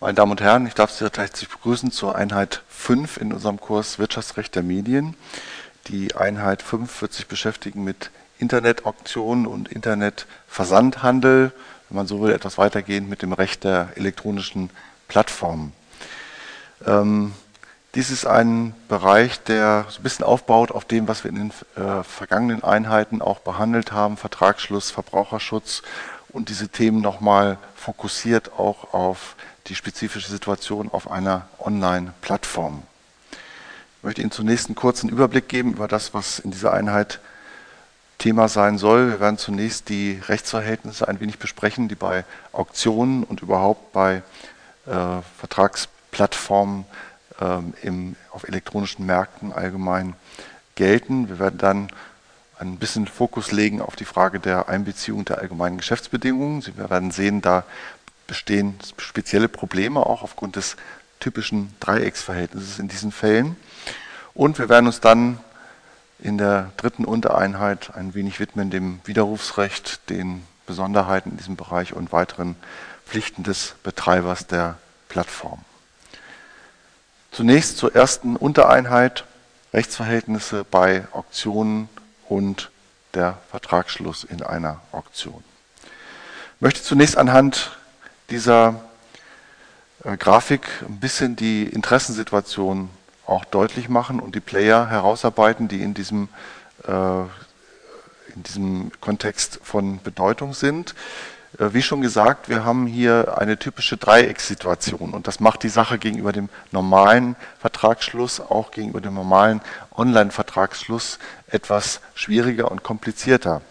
Meine Damen und Herren, ich darf Sie herzlich begrüßen zur Einheit 5 in unserem Kurs Wirtschaftsrecht der Medien. Die Einheit 5 wird sich beschäftigen mit Internetauktionen und Internetversandhandel, wenn man so will, etwas weitergehend mit dem Recht der elektronischen Plattformen. Ähm, dies ist ein Bereich, der so ein bisschen aufbaut auf dem, was wir in den äh, vergangenen Einheiten auch behandelt haben, Vertragsschluss, Verbraucherschutz und diese Themen nochmal fokussiert auch auf die spezifische Situation auf einer Online-Plattform. Ich möchte Ihnen zunächst einen kurzen Überblick geben über das, was in dieser Einheit Thema sein soll. Wir werden zunächst die Rechtsverhältnisse ein wenig besprechen, die bei Auktionen und überhaupt bei äh, Vertragsplattformen ähm, im, auf elektronischen Märkten allgemein gelten. Wir werden dann ein bisschen Fokus legen auf die Frage der Einbeziehung der allgemeinen Geschäftsbedingungen. Sie werden sehen, da bestehen spezielle Probleme auch aufgrund des typischen Dreiecksverhältnisses in diesen Fällen. Und wir werden uns dann in der dritten Untereinheit ein wenig widmen dem Widerrufsrecht, den Besonderheiten in diesem Bereich und weiteren Pflichten des Betreibers der Plattform. Zunächst zur ersten Untereinheit Rechtsverhältnisse bei Auktionen und der Vertragsschluss in einer Auktion. Ich möchte zunächst anhand dieser äh, Grafik ein bisschen die Interessensituation auch deutlich machen und die Player herausarbeiten, die in diesem, äh, in diesem Kontext von Bedeutung sind. Äh, wie schon gesagt, wir haben hier eine typische Dreieckssituation und das macht die Sache gegenüber dem normalen Vertragsschluss, auch gegenüber dem normalen Online-Vertragsschluss etwas schwieriger und komplizierter.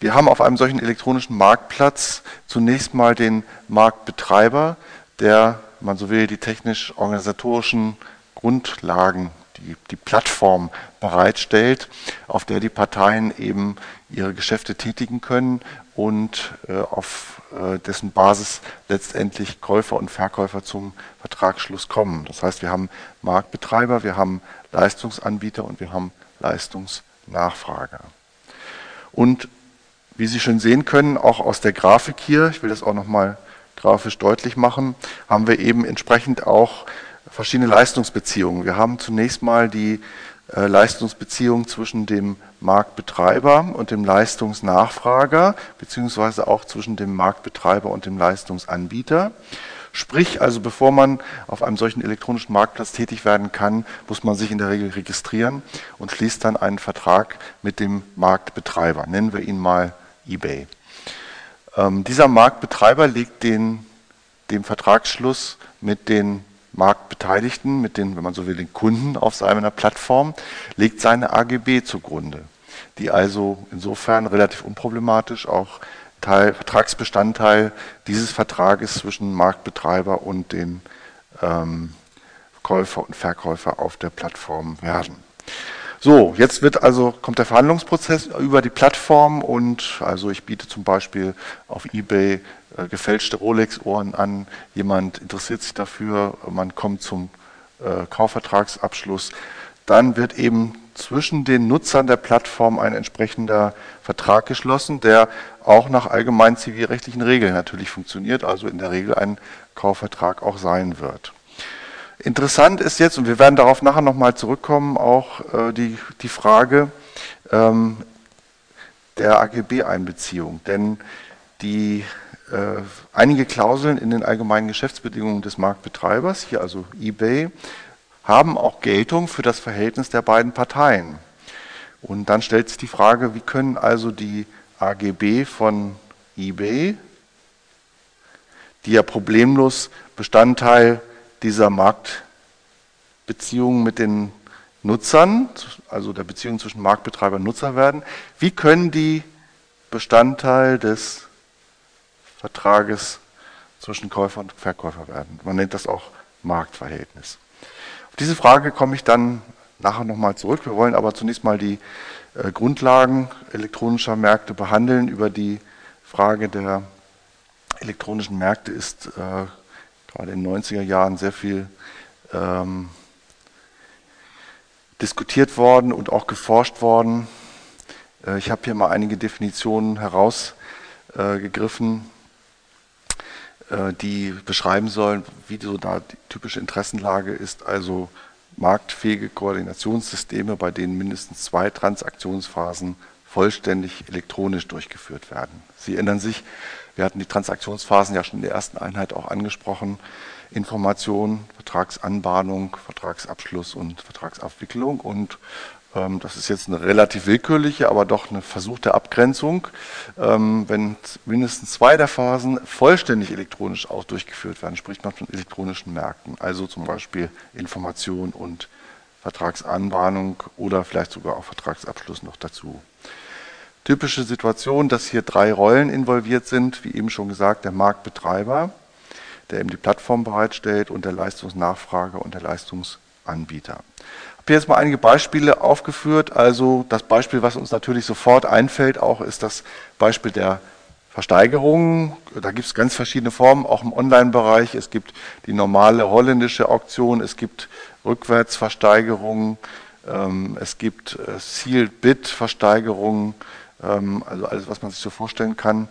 Wir haben auf einem solchen elektronischen Marktplatz zunächst mal den Marktbetreiber, der, man so will, die technisch-organisatorischen Grundlagen, die, die Plattform bereitstellt, auf der die Parteien eben ihre Geschäfte tätigen können und äh, auf äh, dessen Basis letztendlich Käufer und Verkäufer zum Vertragsschluss kommen. Das heißt, wir haben Marktbetreiber, wir haben Leistungsanbieter und wir haben Leistungsnachfrager. Und wie Sie schon sehen können, auch aus der Grafik hier, ich will das auch nochmal grafisch deutlich machen, haben wir eben entsprechend auch verschiedene Leistungsbeziehungen. Wir haben zunächst mal die äh, Leistungsbeziehung zwischen dem Marktbetreiber und dem Leistungsnachfrager, beziehungsweise auch zwischen dem Marktbetreiber und dem Leistungsanbieter. Sprich, also bevor man auf einem solchen elektronischen Marktplatz tätig werden kann, muss man sich in der Regel registrieren und schließt dann einen Vertrag mit dem Marktbetreiber. Nennen wir ihn mal eBay. Ähm, dieser Marktbetreiber legt den, dem Vertragsschluss mit den Marktbeteiligten, mit den, wenn man so will, den Kunden auf seiner Plattform, legt seine AGB zugrunde, die also insofern relativ unproblematisch auch Teil, Vertragsbestandteil dieses Vertrages zwischen Marktbetreiber und den ähm, Käufer und Verkäufer auf der Plattform werden. So, jetzt wird also, kommt der Verhandlungsprozess über die Plattform und also ich biete zum Beispiel auf Ebay äh, gefälschte Rolex-Ohren an, jemand interessiert sich dafür, man kommt zum äh, Kaufvertragsabschluss. Dann wird eben zwischen den Nutzern der Plattform ein entsprechender Vertrag geschlossen, der auch nach allgemeinen zivilrechtlichen Regeln natürlich funktioniert, also in der Regel ein Kaufvertrag auch sein wird. Interessant ist jetzt, und wir werden darauf nachher nochmal zurückkommen, auch äh, die, die Frage ähm, der AGB-Einbeziehung. Denn die, äh, einige Klauseln in den allgemeinen Geschäftsbedingungen des Marktbetreibers, hier also eBay, haben auch Geltung für das Verhältnis der beiden Parteien. Und dann stellt sich die Frage, wie können also die AGB von eBay, die ja problemlos Bestandteil dieser Marktbeziehungen mit den Nutzern, also der Beziehung zwischen Marktbetreiber und Nutzer werden, wie können die Bestandteil des Vertrages zwischen Käufer und Verkäufer werden? Man nennt das auch Marktverhältnis. Diese Frage komme ich dann nachher nochmal zurück. Wir wollen aber zunächst mal die äh, Grundlagen elektronischer Märkte behandeln. Über die Frage der elektronischen Märkte ist äh, gerade in den 90er Jahren sehr viel ähm, diskutiert worden und auch geforscht worden. Äh, ich habe hier mal einige Definitionen herausgegriffen. Äh, die beschreiben sollen, wie so da die typische Interessenlage ist, also marktfähige Koordinationssysteme, bei denen mindestens zwei Transaktionsphasen vollständig elektronisch durchgeführt werden. Sie erinnern sich, wir hatten die Transaktionsphasen ja schon in der ersten Einheit auch angesprochen. Information, Vertragsanbahnung, Vertragsabschluss und Vertragsabwicklung. Und das ist jetzt eine relativ willkürliche, aber doch eine versuchte Abgrenzung. Ähm, wenn mindestens zwei der Phasen vollständig elektronisch auch durchgeführt werden, spricht man von elektronischen Märkten. Also zum Beispiel Information und Vertragsanbahnung oder vielleicht sogar auch Vertragsabschluss noch dazu. Typische Situation, dass hier drei Rollen involviert sind, wie eben schon gesagt, der Marktbetreiber, der eben die Plattform bereitstellt und der Leistungsnachfrager und der Leistungsanbieter. Ich habe jetzt mal einige Beispiele aufgeführt. Also das Beispiel, was uns natürlich sofort einfällt, auch ist das Beispiel der Versteigerung. Da gibt es ganz verschiedene Formen, auch im Online-Bereich. Es gibt die normale holländische Auktion, es gibt Rückwärtsversteigerungen, ähm, es gibt äh, Sealed Bid-Versteigerungen, ähm, also alles, was man sich so vorstellen kann.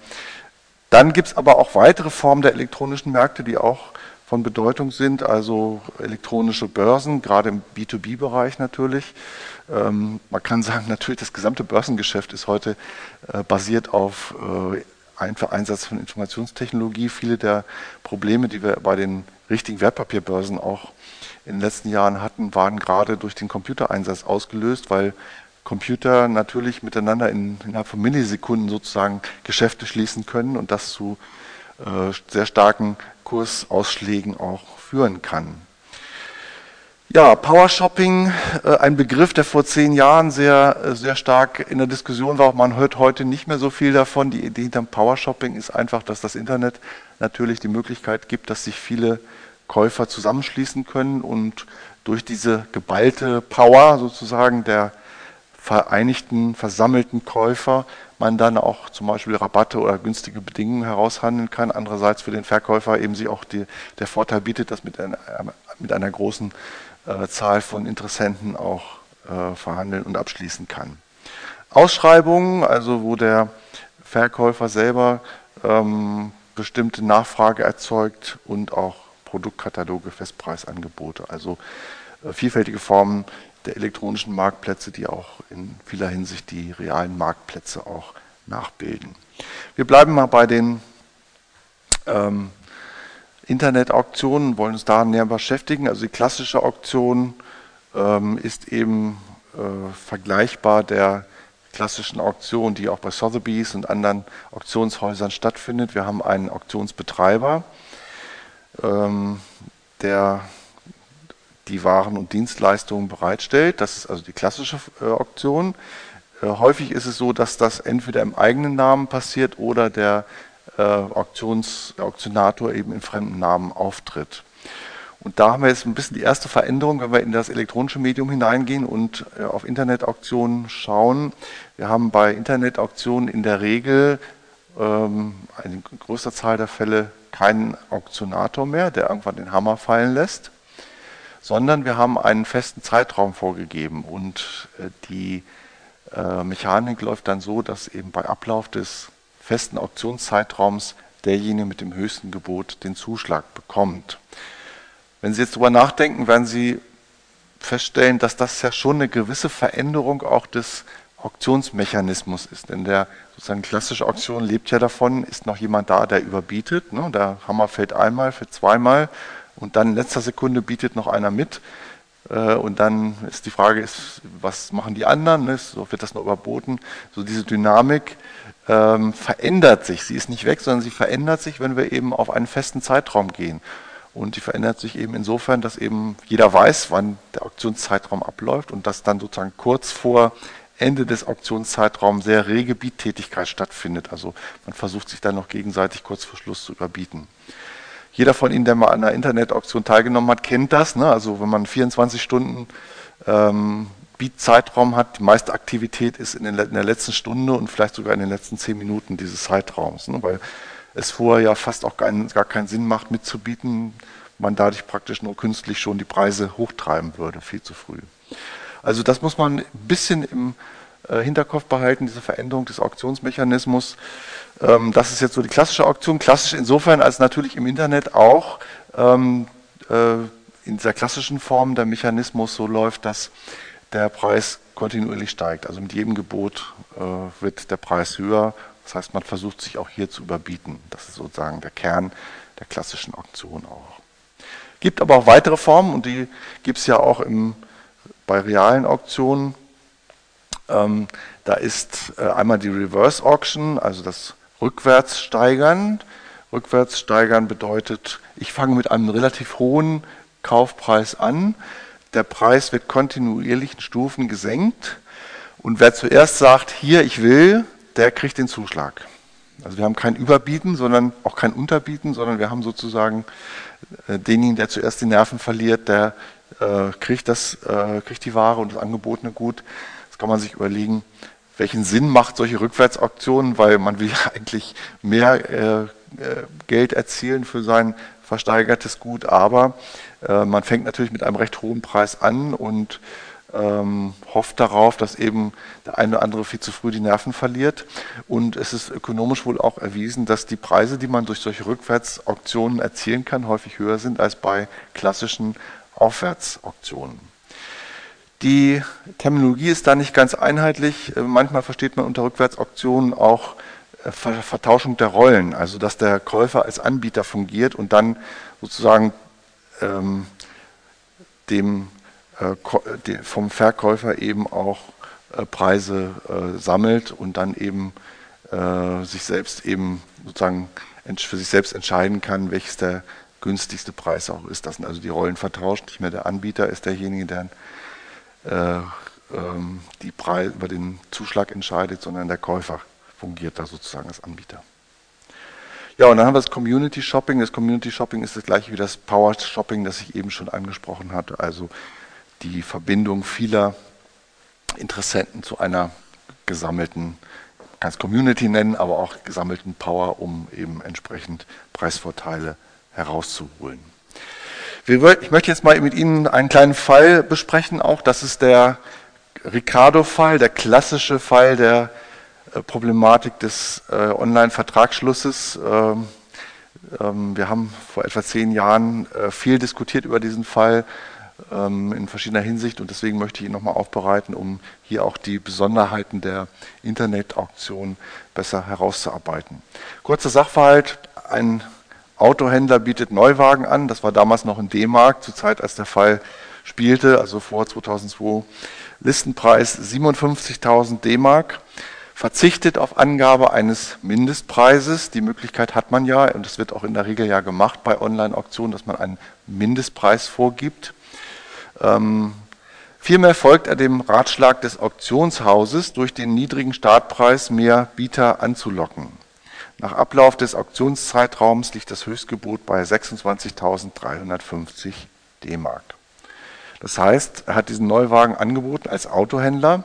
Dann gibt es aber auch weitere Formen der elektronischen Märkte, die auch von Bedeutung sind, also elektronische Börsen, gerade im B2B-Bereich natürlich. Ähm, man kann sagen, natürlich das gesamte Börsengeschäft ist heute äh, basiert auf äh, Einsatz von Informationstechnologie. Viele der Probleme, die wir bei den richtigen Wertpapierbörsen auch in den letzten Jahren hatten, waren gerade durch den Computereinsatz ausgelöst, weil Computer natürlich miteinander in, innerhalb von Millisekunden sozusagen Geschäfte schließen können und das zu sehr starken Kursausschlägen auch führen kann. Ja, Power Shopping, äh, ein Begriff, der vor zehn Jahren sehr, äh, sehr stark in der Diskussion war. Man hört heute nicht mehr so viel davon. Die Idee hinter Power Shopping ist einfach, dass das Internet natürlich die Möglichkeit gibt, dass sich viele Käufer zusammenschließen können und durch diese geballte Power sozusagen der vereinigten, versammelten Käufer man dann auch zum Beispiel Rabatte oder günstige Bedingungen heraushandeln kann. Andererseits für den Verkäufer eben sich auch die, der Vorteil bietet, dass mit einer, mit einer großen äh, Zahl von Interessenten auch äh, verhandeln und abschließen kann. Ausschreibungen, also wo der Verkäufer selber ähm, bestimmte Nachfrage erzeugt und auch Produktkataloge, Festpreisangebote, also äh, vielfältige Formen der elektronischen Marktplätze, die auch in vieler Hinsicht die realen Marktplätze auch nachbilden. Wir bleiben mal bei den ähm, Internetauktionen, wollen uns da näher beschäftigen. Also die klassische Auktion ähm, ist eben äh, vergleichbar der klassischen Auktion, die auch bei Sotheby's und anderen Auktionshäusern stattfindet. Wir haben einen Auktionsbetreiber, ähm, der die Waren und Dienstleistungen bereitstellt. Das ist also die klassische äh, Auktion. Äh, häufig ist es so, dass das entweder im eigenen Namen passiert oder der äh, Auktions, Auktionator eben in fremden Namen auftritt. Und da haben wir jetzt ein bisschen die erste Veränderung, wenn wir in das elektronische Medium hineingehen und auf Internetauktionen schauen. Wir haben bei Internetauktionen in der Regel ähm, in größter Zahl der Fälle keinen Auktionator mehr, der irgendwann den Hammer fallen lässt sondern wir haben einen festen Zeitraum vorgegeben und äh, die äh, Mechanik läuft dann so, dass eben bei Ablauf des festen Auktionszeitraums derjenige mit dem höchsten Gebot den Zuschlag bekommt. Wenn Sie jetzt darüber nachdenken, werden Sie feststellen, dass das ja schon eine gewisse Veränderung auch des Auktionsmechanismus ist. Denn der sozusagen klassische Auktion lebt ja davon, ist noch jemand da, der überbietet. Ne? Der Hammer fällt einmal, für zweimal und dann in letzter Sekunde bietet noch einer mit. Äh, und dann ist die Frage, ist, was machen die anderen? Ne? Wird das nur überboten. So diese Dynamik ähm, verändert sich. Sie ist nicht weg, sondern sie verändert sich, wenn wir eben auf einen festen Zeitraum gehen. Und die verändert sich eben insofern, dass eben jeder weiß, wann der Auktionszeitraum abläuft und dass dann sozusagen kurz vor Ende des Auktionszeitraums sehr rege Biettätigkeit stattfindet. Also man versucht sich dann noch gegenseitig kurz vor Schluss zu überbieten. Jeder von Ihnen, der mal an einer Internetauktion teilgenommen hat, kennt das. Ne? Also wenn man 24 Stunden ähm, Beat-Zeitraum hat, die meiste Aktivität ist in, den, in, der letzten Stunde und vielleicht sogar in den letzten 10 Minuten dieses Zeitraums. Ne? Weil es vorher ja fast auch kein, gar keinen Sinn macht, mitzubieten, man dadurch praktisch nur künstlich schon die Preise hochtreiben würde, viel zu früh. Also das muss man ein bisschen im äh, Hinterkopf behalten, diese Veränderung des Auktionsmechanismus. Ähm, das ist jetzt so die klassische Auktion. Klassisch insofern, als natürlich im Internet auch ähm, äh, in dieser klassischen Form der Mechanismus so läuft, dass der Preis kontinuierlich steigt. Also mit jedem Gebot äh, wird der Preis höher. Das heißt, man versucht sich auch hier zu überbieten. Das ist sozusagen der Kern der klassischen Auktion auch. Gibt aber auch weitere Formen und die gibt es ja auch im, bei realen Auktionen. Ähm, da ist äh, einmal die Reverse Auction, also das Rückwärtssteigern. Rückwärtssteigern bedeutet, ich fange mit einem relativ hohen Kaufpreis an. Der Preis wird kontinuierlich in Stufen gesenkt. Und wer zuerst sagt, hier, ich will, der kriegt den Zuschlag. Also wir haben kein Überbieten, sondern auch kein Unterbieten, sondern wir haben sozusagen äh, denjenigen, der zuerst die Nerven verliert, der äh, kriegt, das, äh, kriegt die Ware und das angebotene Gut. Das kann man sich überlegen, welchen Sinn macht solche Rückwärtsauktionen, weil man will ja eigentlich mehr äh, äh, Geld erzielen für sein versteigertes Gut, aber äh, man fängt natürlich mit einem recht hohen Preis an und ähm, hofft darauf, dass eben der eine oder andere viel zu früh die Nerven verliert. Und es ist ökonomisch wohl auch erwiesen, dass die Preise, die man durch solche Rückwärtsauktionen erzielen kann, häufig höher sind als bei klassischen Aufwärtsauktionen. Die Terminologie ist da nicht ganz einheitlich. Äh, manchmal versteht man unter Rückwärtsauktionen auch äh, Vertauschung der Rollen, also dass der Käufer als Anbieter fungiert und dann sozusagen ähm, dem, äh, vom Verkäufer eben auch äh, Preise äh, sammelt und dann eben äh, sich selbst eben sozusagen für sich selbst entscheiden kann, welches der günstigste Preis auch ist. Das sind also die Rollen vertauscht. Nicht mehr der Anbieter ist derjenige, der äh, ähm, die Preis, über den Zuschlag entscheidet, sondern der Käufer fungiert da sozusagen als Anbieter. Ja, und dann haben wir das Community Shopping. Das Community Shopping ist das gleiche wie das Power Shopping, das ich eben schon angesprochen hatte. Also die Verbindung vieler Interessenten zu einer gesammelten, kann es Community nennen, aber auch gesammelten Power, um eben entsprechend Preisvorteile herauszuholen. Ich möchte jetzt mal mit Ihnen einen kleinen Fall besprechen, auch das ist der Ricardo-Fall, der klassische Fall der äh, Problematik des äh, Online-Vertragsschlusses. Ähm, ähm, wir haben vor etwa zehn Jahren äh, viel diskutiert über diesen Fall ähm, in verschiedener Hinsicht und deswegen möchte ich ihn nochmal aufbereiten, um hier auch die Besonderheiten der Internetauktion besser herauszuarbeiten. Kurzer Sachverhalt, ein Autohändler bietet Neuwagen an, das war damals noch in D-Mark, zur Zeit als der Fall spielte, also vor 2002, Listenpreis 57.000 D-Mark verzichtet auf Angabe eines Mindestpreises. Die Möglichkeit hat man ja, und das wird auch in der Regel ja gemacht bei Online-Auktionen, dass man einen Mindestpreis vorgibt. Ähm, vielmehr folgt er dem Ratschlag des Auktionshauses, durch den niedrigen Startpreis mehr Bieter anzulocken. Nach Ablauf des Auktionszeitraums liegt das Höchstgebot bei 26.350 D-Mark. Das heißt, er hat diesen Neuwagen angeboten als Autohändler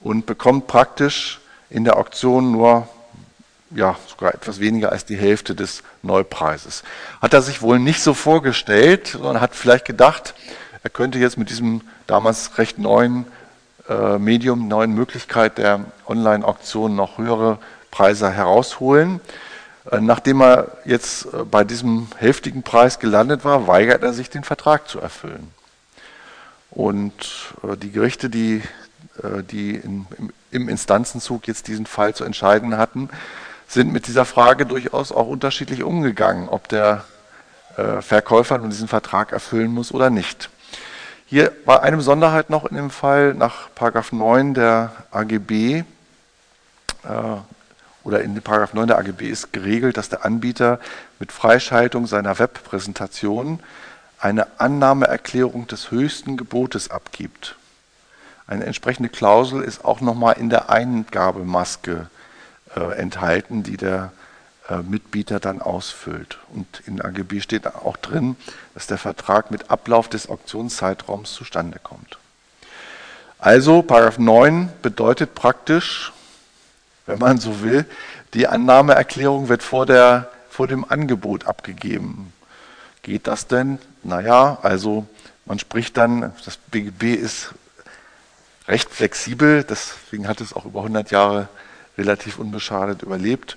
und bekommt praktisch in der Auktion nur ja, sogar etwas weniger als die Hälfte des Neupreises. Hat er sich wohl nicht so vorgestellt, sondern hat vielleicht gedacht, er könnte jetzt mit diesem damals recht neuen äh, Medium, neuen Möglichkeit der Online-Auktion noch höhere Preise herausholen. Äh, nachdem er jetzt äh, bei diesem heftigen Preis gelandet war, weigert er sich, den Vertrag zu erfüllen. Und äh, die Gerichte, die, die im, Instanzenzug jetzt diesen Fall zu entscheiden hatten, sind mit dieser Frage durchaus auch unterschiedlich umgegangen, ob der Verkäufer nun diesen Vertrag erfüllen muss oder nicht. Hier war eine Besonderheit noch in dem Fall nach 9 der AGB oder in 9 der AGB ist geregelt, dass der Anbieter mit Freischaltung seiner Webpräsentation eine Annahmeerklärung des höchsten Gebotes abgibt. Eine entsprechende Klausel ist auch nochmal in der Eingabemaske äh, enthalten, die der äh, Mitbieter dann ausfüllt. Und in AGB steht auch drin, dass der Vertrag mit Ablauf des Auktionszeitraums zustande kommt. Also, Paragraph 9 bedeutet praktisch, wenn man so will, die Annahmeerklärung wird vor, der, vor dem Angebot abgegeben. Geht das denn? Naja, also man spricht dann, das BGB ist recht flexibel, deswegen hat es auch über 100 Jahre relativ unbeschadet überlebt.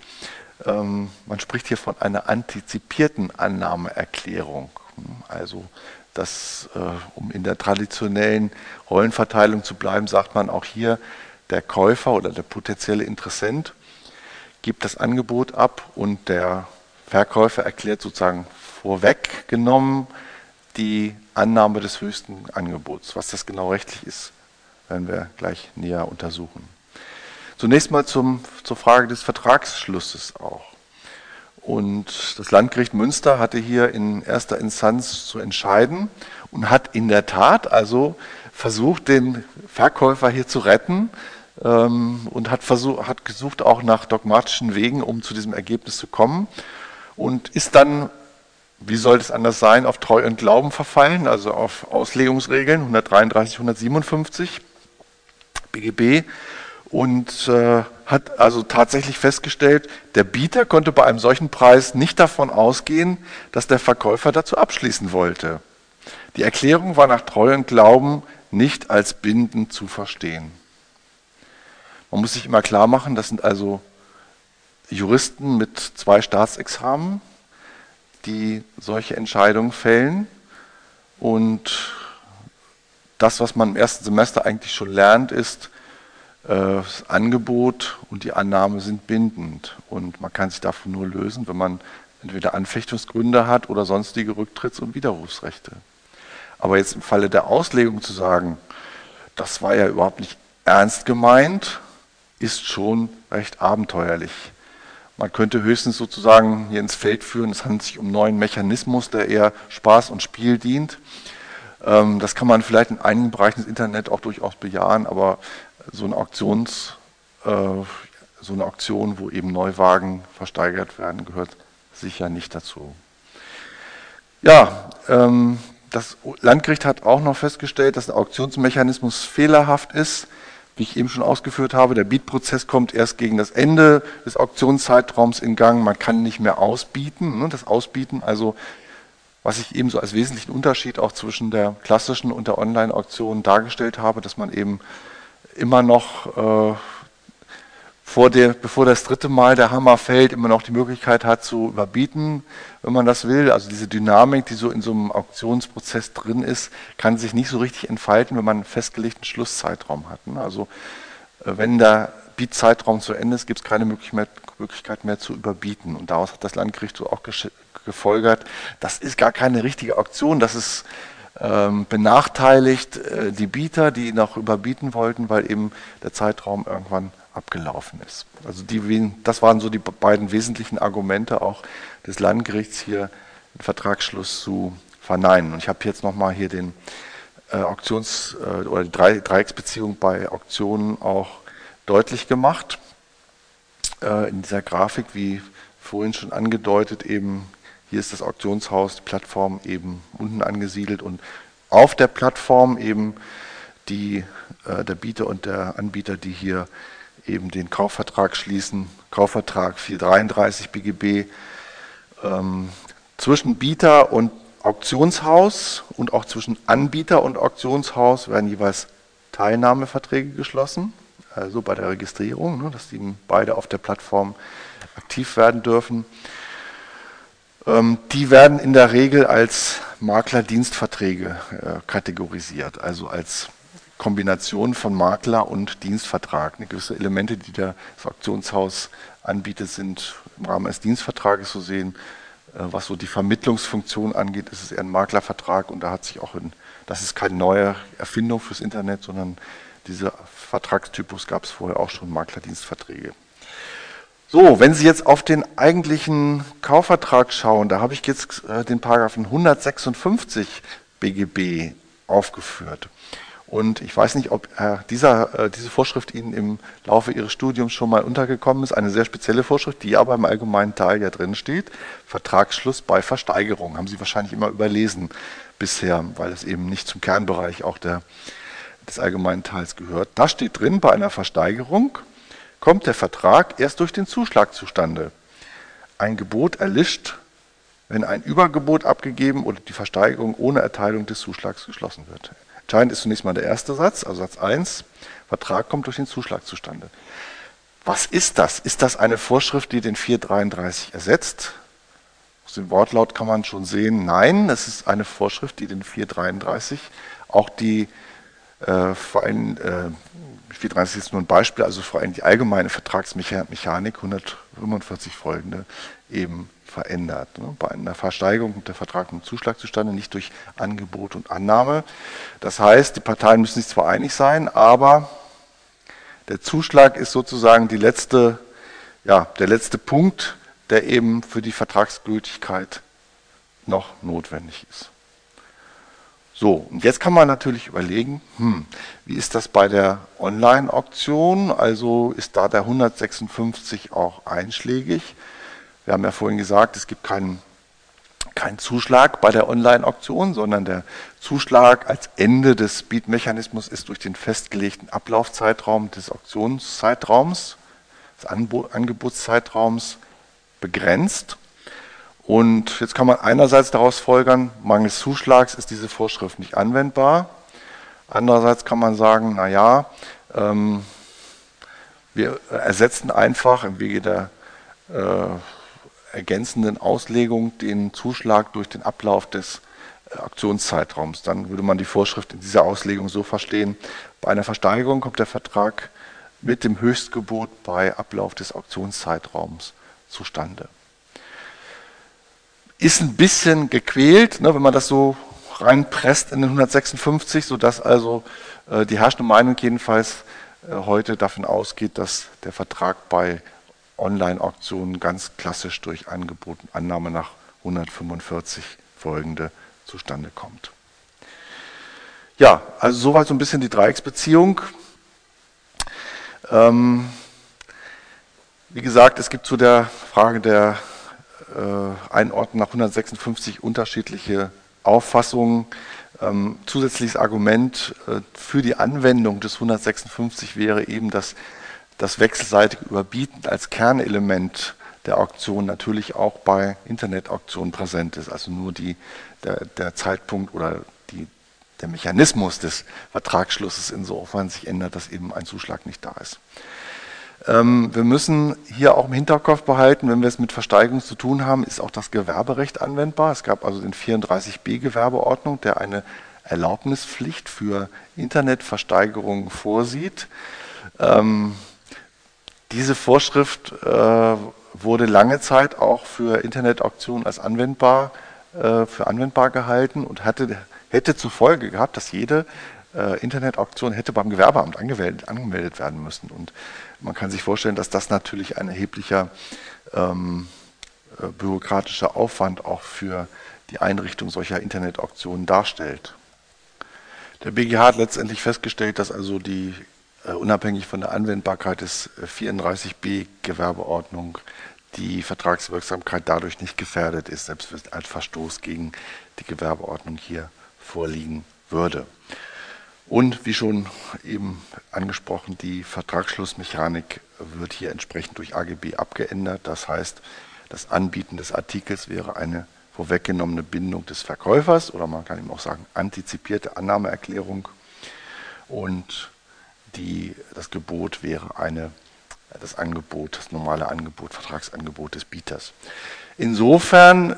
Ähm, man spricht hier von einer antizipierten Annahmeerklärung. Also, dass, äh, um in der traditionellen Rollenverteilung zu bleiben, sagt man auch hier, der Käufer oder der potenzielle Interessent gibt das Angebot ab und der Verkäufer erklärt sozusagen vorweggenommen die Annahme des höchsten Angebots. Was das genau rechtlich ist, werden wir gleich näher untersuchen. Zunächst mal zum, zur Frage des Vertragsschlusses auch. Und das Landgericht Münster hatte hier in erster Instanz zu entscheiden und hat in der Tat also versucht, den Verkäufer hier zu retten ähm, und hat, versucht, hat gesucht auch nach dogmatischen Wegen, um zu diesem Ergebnis zu kommen und ist dann, wie soll es anders sein, auf Treu und Glauben verfallen, also auf Auslegungsregeln 133, 157 BGB und äh, hat also tatsächlich festgestellt, der Bieter konnte bei einem solchen Preis nicht davon ausgehen, dass der Verkäufer dazu abschließen wollte. Die Erklärung war nach Treu und Glauben nicht als bindend zu verstehen. Man muss sich immer klar machen, das sind also Juristen mit zwei Staatsexamen, die solche Entscheidungen fällen. Und das, was man im ersten Semester eigentlich schon lernt, ist, äh, das Angebot und die Annahme sind bindend und man kann sich davon nur lösen, wenn man entweder Anfechtungsgründe hat oder sonstige Rücktritts- und Widerrufsrechte. Aber jetzt im Falle der Auslegung zu sagen, das war ja überhaupt nicht ernst gemeint, ist schon recht abenteuerlich. Man könnte höchstens sozusagen hier ins Feld führen, es handelt sich um einen neuen Mechanismus, der eher Spaß und Spiel dient. Ähm, das kann man vielleicht in einigen Bereichen des Internet auch durchaus bejahen, aber so eine Auktions, äh, so eine Auktion, wo eben Neuwagen versteigert werden, gehört sicher nicht dazu. Ja, ähm, das Landgericht hat auch noch festgestellt, dass der Auktionsmechanismus fehlerhaft ist. Wie ich eben schon ausgeführt habe, der Bietprozess kommt erst gegen das Ende des Auktionszeitraums in Gang. Man kann nicht mehr ausbieten. Ne? Das Ausbieten, also was ich eben so als wesentlichen Unterschied auch zwischen der klassischen und der Online-Auktion dargestellt habe, dass man eben immer noch äh, der, bevor das dritte Mal der Hammer fällt, immer noch die Möglichkeit hat zu überbieten, wenn man das will. Also diese Dynamik, die so in so einem Auktionsprozess drin ist, kann sich nicht so richtig entfalten, wenn man einen festgelegten Schlusszeitraum hat. Ne? Also äh, wenn der Bietzeitraum zu Ende ist, gibt es keine Möglichkeit mehr zu überbieten. Und daraus hat das Landgericht so auch gefolgert, das ist gar keine richtige Auktion, das ist ähm, benachteiligt äh, die Bieter, die noch überbieten wollten, weil eben der Zeitraum irgendwann abgelaufen ist. Also die, das waren so die beiden wesentlichen Argumente auch des Landgerichts hier, den Vertragsschluss zu verneinen. Und ich habe jetzt nochmal hier den äh, Auktions- äh, oder die Dreiecksbeziehung bei Auktionen auch deutlich gemacht. Äh, in dieser Grafik, wie vorhin schon angedeutet, eben hier ist das Auktionshaus, die Plattform eben unten angesiedelt und auf der Plattform eben die, äh, der Bieter und der Anbieter, die hier eben den Kaufvertrag schließen. Kaufvertrag 433 BGB. Ähm, zwischen Bieter und Auktionshaus und auch zwischen Anbieter und Auktionshaus werden jeweils Teilnahmeverträge geschlossen, also bei der Registrierung, ne, dass die beide auf der Plattform aktiv werden dürfen. Ähm, die werden in der Regel als Maklerdienstverträge äh, kategorisiert, also als Kombination von Makler und Dienstvertrag. Eine gewisse Elemente, die das Auktionshaus anbietet, sind im Rahmen eines Dienstvertrages zu sehen. Äh, was so die Vermittlungsfunktion angeht, ist es eher ein Maklervertrag und da hat sich auch in, das ist keine neue Erfindung fürs Internet, sondern dieser Vertragstypus gab es vorher auch schon Maklerdienstverträge. So, wenn Sie jetzt auf den eigentlichen Kaufvertrag schauen, da habe ich jetzt äh, den Paragraphen 156 BGB aufgeführt. Und ich weiß nicht, ob äh, dieser, äh, diese Vorschrift Ihnen im Laufe Ihres Studiums schon mal untergekommen ist. Eine sehr spezielle Vorschrift, die aber im allgemeinen Teil ja drin steht. Vertragsschluss bei Versteigerung. Haben Sie wahrscheinlich immer überlesen bisher, weil es eben nicht zum Kernbereich auch der, des allgemeinen Teils gehört. Da steht drin, bei einer Versteigerung kommt der Vertrag erst durch den Zuschlag zustande. Ein Gebot erlischt, wenn ein Übergebot abgegeben oder die Versteigerung ohne Erteilung des Zuschlags geschlossen wird. Entscheidend ist zunächst mal der erste Satz, also Satz 1. Vertrag kommt durch den Zuschlag zustande. Was ist das? Ist das eine Vorschrift, die den 433 ersetzt? Aus dem Wortlaut kann man schon sehen, nein, es ist eine Vorschrift, die den 433, auch die äh, vor allem, äh, 433 ist nur ein Beispiel, also vor allem die allgemeine Vertragsmechanik 145 folgende eben verändert. Ne? Bei einer Versteigerung kommt der Vertrag mit Zuschlag zustande, nicht durch Angebot und Annahme. Das heißt, die Parteien müssen sich zwar einig sein, aber der Zuschlag ist sozusagen letzte, ja, der letzte Punkt, der eben für die Vertragsgültigkeit noch notwendig ist. So, und jetzt kann man natürlich überlegen, hm, wie ist das bei der Online-Auktion? Also ist da der 156 auch einschlägig? Wir haben ja vorhin gesagt, es gibt keinen kein Zuschlag bei der Online-Auktion, sondern der Zuschlag als Ende des Bietmechanismus ist durch den festgelegten Ablaufzeitraum des Auktionszeitraums, des Angebotszeitraums begrenzt. Und jetzt kann man einerseits daraus folgern, mangels Zuschlags ist diese Vorschrift nicht anwendbar. Andererseits kann man sagen, na ja, ähm, wir ersetzen einfach im Wege der äh, ergänzenden Auslegung den Zuschlag durch den Ablauf des äh, Aktionszeitraums. Dann würde man die Vorschrift in dieser Auslegung so verstehen, bei einer Versteigerung kommt der Vertrag mit dem Höchstgebot bei Ablauf des Auktionszeitraums zustande. Ist ein bisschen gequält, ne, wenn man das so reinpresst in den 156, sodass also äh, die herrschende Meinung jedenfalls äh, heute davon ausgeht, dass der Vertrag bei Online-Auktionen ganz klassisch durch Angebot und Annahme nach 145 folgende zustande kommt. Ja, also soweit so ein bisschen die Dreiecksbeziehung. Ähm, wie gesagt, es gibt zu der Frage der äh, Einordnung nach 156 unterschiedliche Auffassungen. Ähm, zusätzliches Argument äh, für die Anwendung des 156 wäre eben, dass das wechselseitige Überbieten als Kernelement der Auktion natürlich auch bei Internetauktionen präsent ist. Also nur die, der, der Zeitpunkt oder die, der Mechanismus des Vertragsschlusses insofern sich ändert, dass eben ein Zuschlag nicht da ist. Ähm, wir müssen hier auch im Hinterkopf behalten, wenn wir es mit Versteigerung zu tun haben, ist auch das Gewerberecht anwendbar. Es gab also den 34b Gewerbeordnung, der eine Erlaubnispflicht für Internetversteigerungen vorsieht. Ähm, diese Vorschrift äh, wurde lange Zeit auch für Internetauktionen als anwendbar, äh, für anwendbar gehalten und hatte, hätte zur Folge gehabt, dass jede äh, Internetauktion hätte beim Gewerbeamt angemeldet, angemeldet, werden müssen. Und man kann sich vorstellen, dass das natürlich ein erheblicher ähm, äh, bürokratischer Aufwand auch für die Einrichtung solcher Internetauktionen darstellt. Der BGH hat letztendlich festgestellt, dass also die unabhängig von der Anwendbarkeit des 34b äh, Gewerbeordnung die Vertragswirksamkeit dadurch nicht gefährdet ist, selbst wenn ein Verstoß gegen die Gewerbeordnung hier vorliegen würde. Und wie schon eben angesprochen, die Vertragsschlussmechanik wird hier entsprechend durch AGB abgeändert. Das heißt, das Anbieten des Artikels wäre eine vorweggenommene Bindung des Verkäufers oder man kann ihm auch sagen antizipierte Annahmeerklärung. Und die, das Gebot wäre eine, das Angebot, das normale Angebot, Vertragsangebot des Bieters. Insofern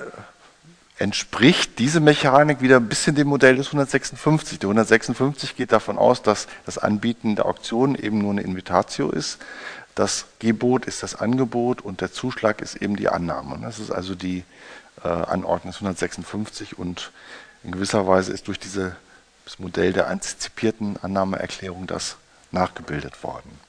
entspricht diese Mechanik wieder ein bisschen dem Modell des 156. Der 156 geht davon aus, dass das Anbieten der Auktion eben nur eine Invitatio ist. Das Gebot ist das Angebot und der Zuschlag ist eben die Annahme. Das ist also die äh, Anordnung des 156 und in gewisser Weise ist durch dieses Modell der antizipierten Annahmeerklärung das nachgebildet worden.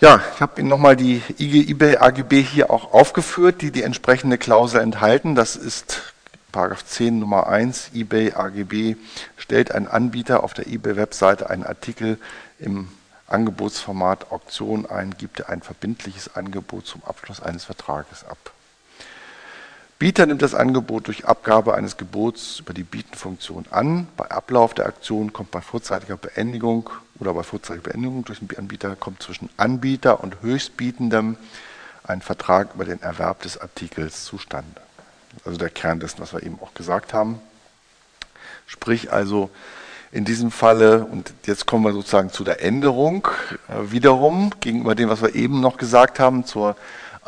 Ja, ich habe Ihnen nochmal die IG, eBay AGB hier auch aufgeführt, die die entsprechende Klausel enthalten. Das ist Paragraph 10 Nummer 1 eBay AGB stellt ein Anbieter auf der eBay-Webseite einen Artikel im Angebotsformat Auktion ein, gibt er ein verbindliches Angebot zum Abschluss eines Vertrages ab. Bieter nimmt das Angebot durch Abgabe eines Gebots über die Bietenfunktion an. Bei Ablauf der Aktion kommt bei vorzeitiger Beendigung oder bei vorzeitiger Beendigung durch den Anbieter kommt zwischen Anbieter und Höchstbietendem ein Vertrag über den Erwerb des Artikels zustande. Also der Kern dessen, was wir eben auch gesagt haben. Sprich also in diesem Falle, und jetzt kommen wir sozusagen zu der Änderung äh, wiederum gegenüber dem, was wir eben noch gesagt haben, zur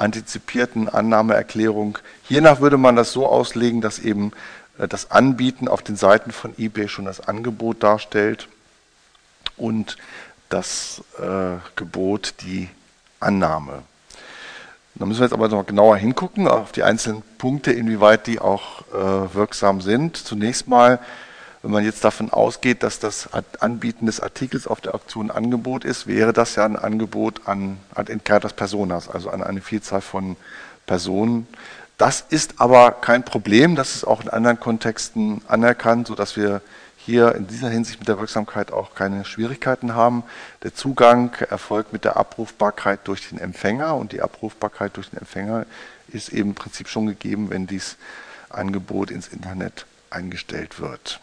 antizipierten Annahmeerklärung. Hiernach würde man das so auslegen, dass eben äh, das Anbieten auf den Seiten von eBay schon das Angebot darstellt und das äh, Gebot die Annahme. Da müssen wir jetzt aber noch genauer hingucken auf die einzelnen Punkte, inwieweit die auch äh, wirksam sind. Zunächst mal wenn man jetzt davon ausgeht, dass das Anbieten des Artikels auf der Auktion Angebot ist, wäre das ja ein Angebot an ad encartas personas, also an eine Vielzahl von Personen. Das ist aber kein Problem, das ist auch in anderen Kontexten anerkannt, sodass wir hier in dieser Hinsicht mit der Wirksamkeit auch keine Schwierigkeiten haben. Der Zugang erfolgt mit der Abrufbarkeit durch den Empfänger und die Abrufbarkeit durch den Empfänger ist eben im Prinzip schon gegeben, wenn dies Angebot ins Internet eingestellt wird.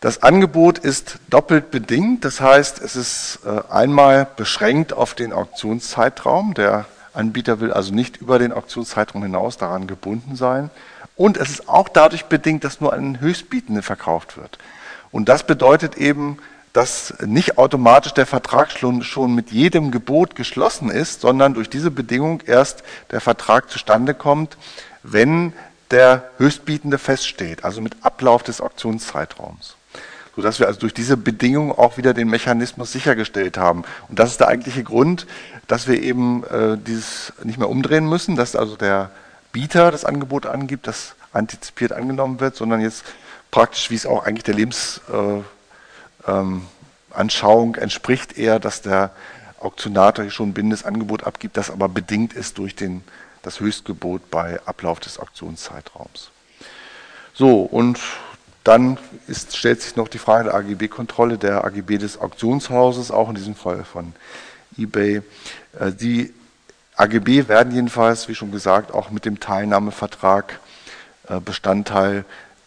Das Angebot ist doppelt bedingt, das heißt, es ist äh, einmal beschränkt auf den Auktionszeitraum. Der Anbieter will also nicht über den Auktionszeitraum hinaus daran gebunden sein. Und es ist auch dadurch bedingt, dass nur an Höchstbietende verkauft wird. Und das bedeutet eben, dass nicht automatisch der Vertrag schon mit jedem Gebot geschlossen ist, sondern durch diese Bedingung erst der Vertrag zustande kommt, wenn der Höchstbietende feststeht, also mit Ablauf des Auktionszeitraums sodass wir also durch diese Bedingung auch wieder den Mechanismus sichergestellt haben. Und das ist der eigentliche Grund, dass wir eben äh, dieses nicht mehr umdrehen müssen, dass also der Bieter das Angebot angibt, das antizipiert angenommen wird, sondern jetzt praktisch, wie es auch eigentlich der Lebensanschauung äh, ähm, entspricht, eher, dass der Auktionator hier schon ein bindendes Angebot abgibt, das aber bedingt ist durch den, das Höchstgebot bei Ablauf des Auktionszeitraums. So, und dann ist, stellt sich noch die Frage der AGB-Kontrolle, der AGB des Auktionshauses, auch in diesem Fall von eBay. Äh, die AGB werden jedenfalls, wie schon gesagt, auch mit dem Teilnahmevertrag äh, Bestandteil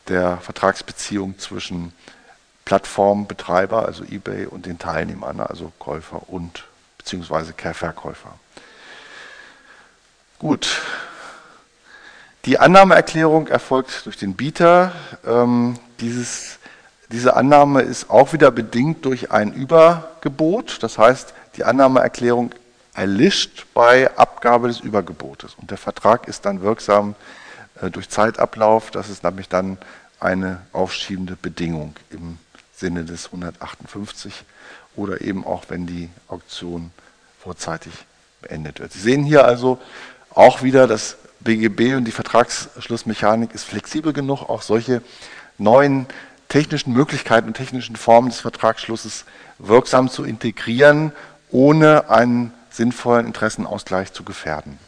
der Vertragsbeziehung zwischen Plattformbetreiber, also eBay, und den Teilnehmern, also Käufer und beziehungsweise Verkäufer. Gut, die Annahmeerklärung erfolgt durch den Bieter. Ähm, dieses, diese Annahme ist auch wieder bedingt durch ein Übergebot. Das heißt, die Annahmeerklärung erlischt bei Abgabe des Übergebotes. Und der Vertrag ist dann wirksam äh, durch Zeitablauf. Das ist nämlich dann eine aufschiebende Bedingung im Sinne des 158 oder eben auch, wenn die Auktion vorzeitig beendet wird. Sie sehen hier also auch wieder, dass BGB und die Vertragsschlussmechanik ist flexibel genug, auch solche neuen technischen Möglichkeiten und technischen Formen des Vertragsschlusses wirksam zu integrieren, ohne einen sinnvollen Interessenausgleich zu gefährden.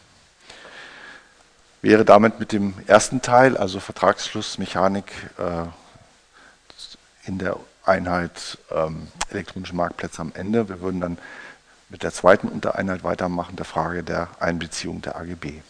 Wäre damit mit dem ersten Teil, also Vertragsschlussmechanik äh, in der Einheit ähm, elektronische Marktplätze am Ende. Wir würden dann mit der zweiten Untereinheit weitermachen, der Frage der Einbeziehung der AGB.